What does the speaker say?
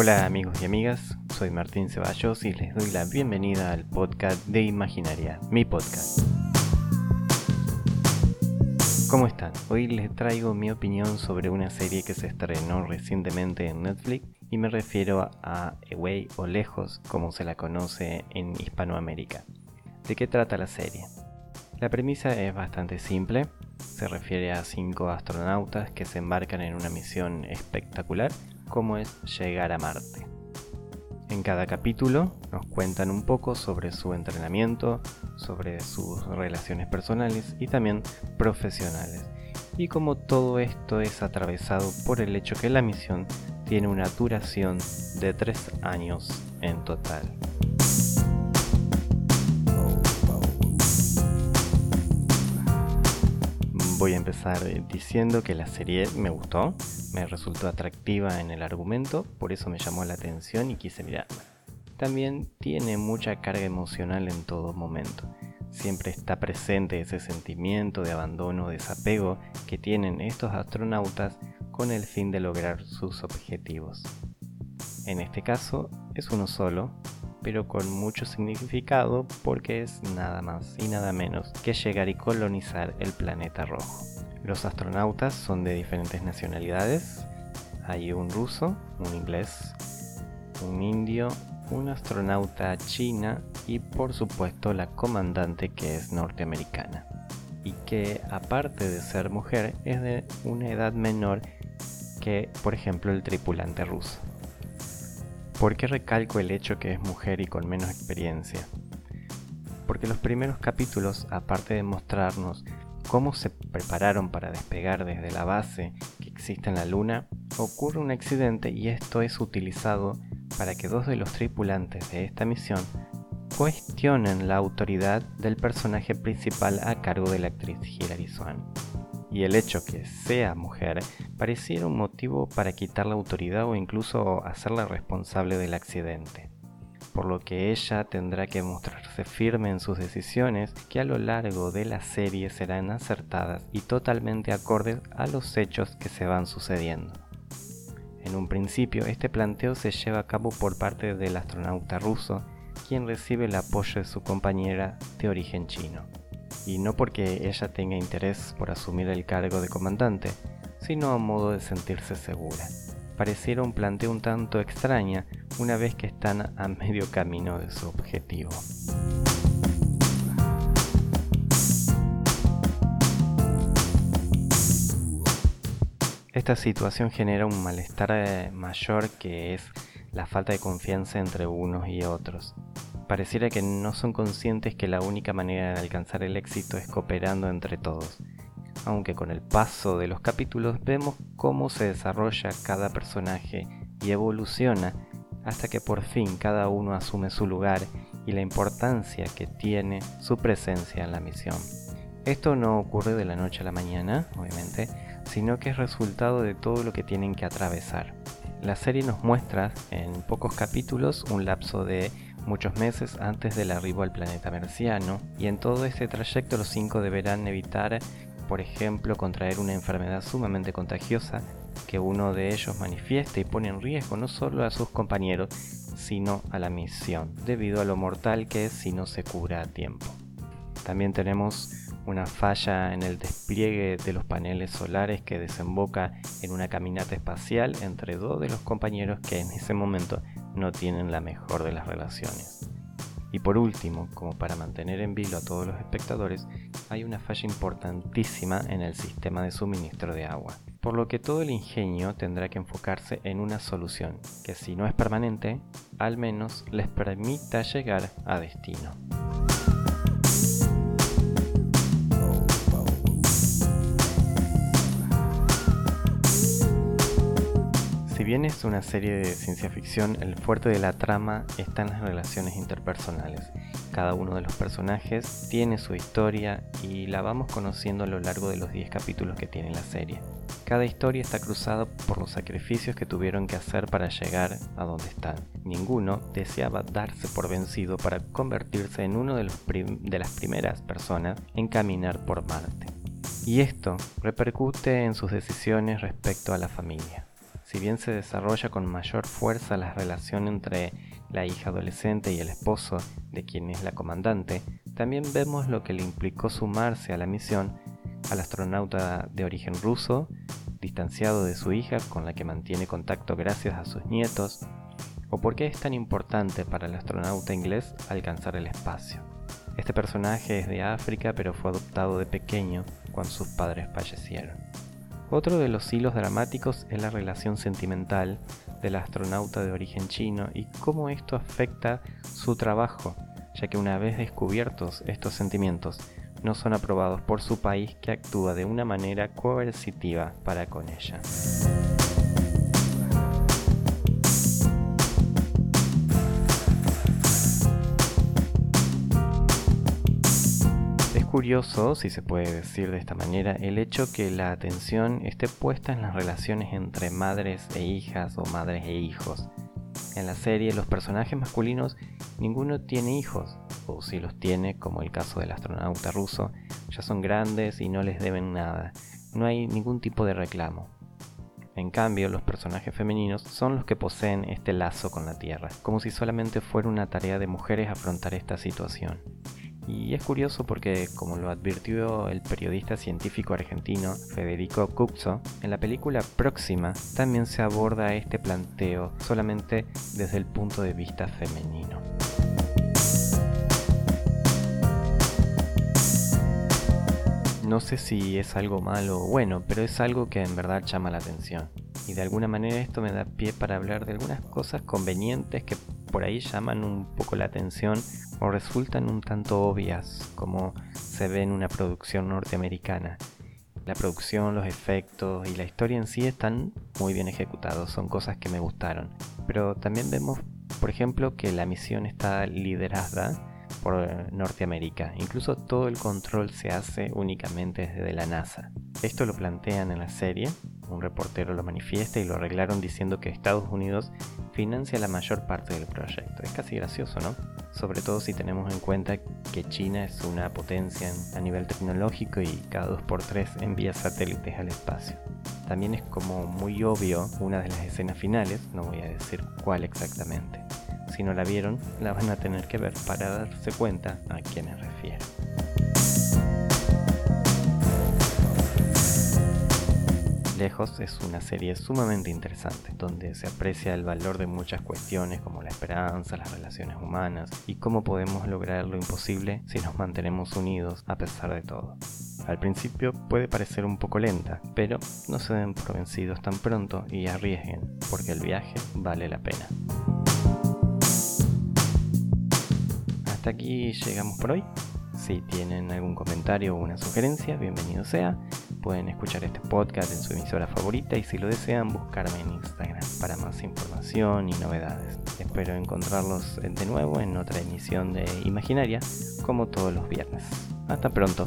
Hola amigos y amigas, soy Martín Ceballos y les doy la bienvenida al podcast de Imaginaria, mi podcast. ¿Cómo están? Hoy les traigo mi opinión sobre una serie que se estrenó recientemente en Netflix y me refiero a Away o Lejos, como se la conoce en Hispanoamérica. ¿De qué trata la serie? La premisa es bastante simple, se refiere a cinco astronautas que se embarcan en una misión espectacular como es llegar a Marte. En cada capítulo nos cuentan un poco sobre su entrenamiento, sobre sus relaciones personales y también profesionales, y como todo esto es atravesado por el hecho que la misión tiene una duración de tres años en total. Voy a empezar diciendo que la serie me gustó, me resultó atractiva en el argumento, por eso me llamó la atención y quise mirarla. También tiene mucha carga emocional en todo momento. Siempre está presente ese sentimiento de abandono, desapego que tienen estos astronautas con el fin de lograr sus objetivos. En este caso es uno solo, pero con mucho significado porque es nada más y nada menos que llegar y colonizar el planeta rojo. Los astronautas son de diferentes nacionalidades. Hay un ruso, un inglés, un indio, un astronauta china y por supuesto la comandante que es norteamericana. Y que aparte de ser mujer es de una edad menor que por ejemplo el tripulante ruso. ¿Por qué recalco el hecho que es mujer y con menos experiencia? Porque los primeros capítulos, aparte de mostrarnos cómo se prepararon para despegar desde la base que existe en la Luna, ocurre un accidente y esto es utilizado para que dos de los tripulantes de esta misión cuestionen la autoridad del personaje principal a cargo de la actriz Hilary Swan y el hecho que sea mujer pareciera un motivo para quitar la autoridad o incluso hacerla responsable del accidente. Por lo que ella tendrá que mostrarse firme en sus decisiones que a lo largo de la serie serán acertadas y totalmente acordes a los hechos que se van sucediendo. En un principio este planteo se lleva a cabo por parte del astronauta ruso, quien recibe el apoyo de su compañera de origen chino y no porque ella tenga interés por asumir el cargo de comandante, sino a modo de sentirse segura. Pareciera un planteo un tanto extraña una vez que están a medio camino de su objetivo. Esta situación genera un malestar eh, mayor que es la falta de confianza entre unos y otros, pareciera que no son conscientes que la única manera de alcanzar el éxito es cooperando entre todos. Aunque con el paso de los capítulos vemos cómo se desarrolla cada personaje y evoluciona hasta que por fin cada uno asume su lugar y la importancia que tiene su presencia en la misión. Esto no ocurre de la noche a la mañana, obviamente, sino que es resultado de todo lo que tienen que atravesar. La serie nos muestra en pocos capítulos un lapso de muchos meses antes del arribo al planeta merciano, y en todo este trayecto los cinco deberán evitar, por ejemplo, contraer una enfermedad sumamente contagiosa que uno de ellos manifieste y pone en riesgo no solo a sus compañeros, sino a la misión, debido a lo mortal que es si no se cura a tiempo. También tenemos una falla en el despliegue de los paneles solares que desemboca en una caminata espacial entre dos de los compañeros que en ese momento no tienen la mejor de las relaciones. Y por último, como para mantener en vilo a todos los espectadores, hay una falla importantísima en el sistema de suministro de agua, por lo que todo el ingenio tendrá que enfocarse en una solución que si no es permanente, al menos les permita llegar a destino. Bien es una serie de ciencia ficción, el fuerte de la trama está en las relaciones interpersonales. Cada uno de los personajes tiene su historia y la vamos conociendo a lo largo de los 10 capítulos que tiene la serie. Cada historia está cruzada por los sacrificios que tuvieron que hacer para llegar a donde están. Ninguno deseaba darse por vencido para convertirse en uno de, las primeras personas en caminar por Marte. Y esto repercute en sus decisiones respecto a la familia Si bien se desarrolla con mayor fuerza la relación entre la hija adolescente y el esposo de quien es la comandante, también vemos lo que le implicó sumarse a la misión al astronauta de origen ruso, distanciado de su hija con la que mantiene contacto gracias a sus nietos, o por qué es tan importante para el astronauta inglés alcanzar el espacio. Este personaje es de África pero fue adoptado de pequeño cuando sus padres fallecieron. Otro de los hilos dramáticos es la relación sentimental del astronauta de origen chino y cómo esto afecta su trabajo, ya que una vez descubiertos estos sentimientos, no son aprobados por su país que actúa de una manera coercitiva para con ella. Curioso, si se puede decir de esta manera, el hecho que la atención esté puesta en las relaciones entre madres e hijas o madres e hijos. En la serie los personajes masculinos ninguno tiene hijos, o si los tiene, como el caso del astronauta ruso, ya son grandes y no les deben nada. No hay ningún tipo de reclamo. En cambio, los personajes femeninos son los que poseen este lazo con la Tierra, como si solamente fuera una tarea de mujeres afrontar esta situación. Y es curioso porque, como lo advirtió el periodista científico argentino Federico Cupzo, en la película próxima también se aborda este planteo solamente desde el punto de vista femenino. No sé si es algo malo o bueno, pero es algo que en verdad llama la atención. Y de alguna manera esto me da pie para hablar de algunas cosas convenientes que por ahí llaman un poco la atención o resultan un tanto obvias como se ve en una producción norteamericana. La producción, los efectos y la historia en sí están muy bien ejecutados, son cosas que me gustaron. Pero también vemos, por ejemplo, que la misión está liderada por Norteamérica. Incluso todo el control se hace únicamente desde la NASA. Esto lo plantean en la serie, un reportero lo manifiesta y lo arreglaron diciendo que Estados Unidos financia la mayor parte del proyecto. Es casi gracioso, ¿no? Sobre todo si tenemos en cuenta que China es una potencia a nivel tecnológico y cada 2x3 envía satélites al espacio. También es como muy obvio una de las escenas finales, no voy a decir cuál exactamente. Si no la vieron, la van a tener que ver para darse cuenta a qué me refiero. Lejos es una serie sumamente interesante, donde se aprecia el valor de muchas cuestiones como la esperanza, las relaciones humanas y cómo podemos lograr lo imposible si nos mantenemos unidos a pesar de todo. Al principio puede parecer un poco lenta, pero no se den por vencidos tan pronto y arriesguen, porque el viaje vale la pena. Hasta aquí llegamos por hoy. Si tienen algún comentario o una sugerencia, bienvenido sea pueden escuchar este podcast en su emisora favorita y si lo desean buscarme en Instagram para más información y novedades. Espero encontrarlos de nuevo en otra emisión de Imaginaria como todos los viernes. Hasta pronto.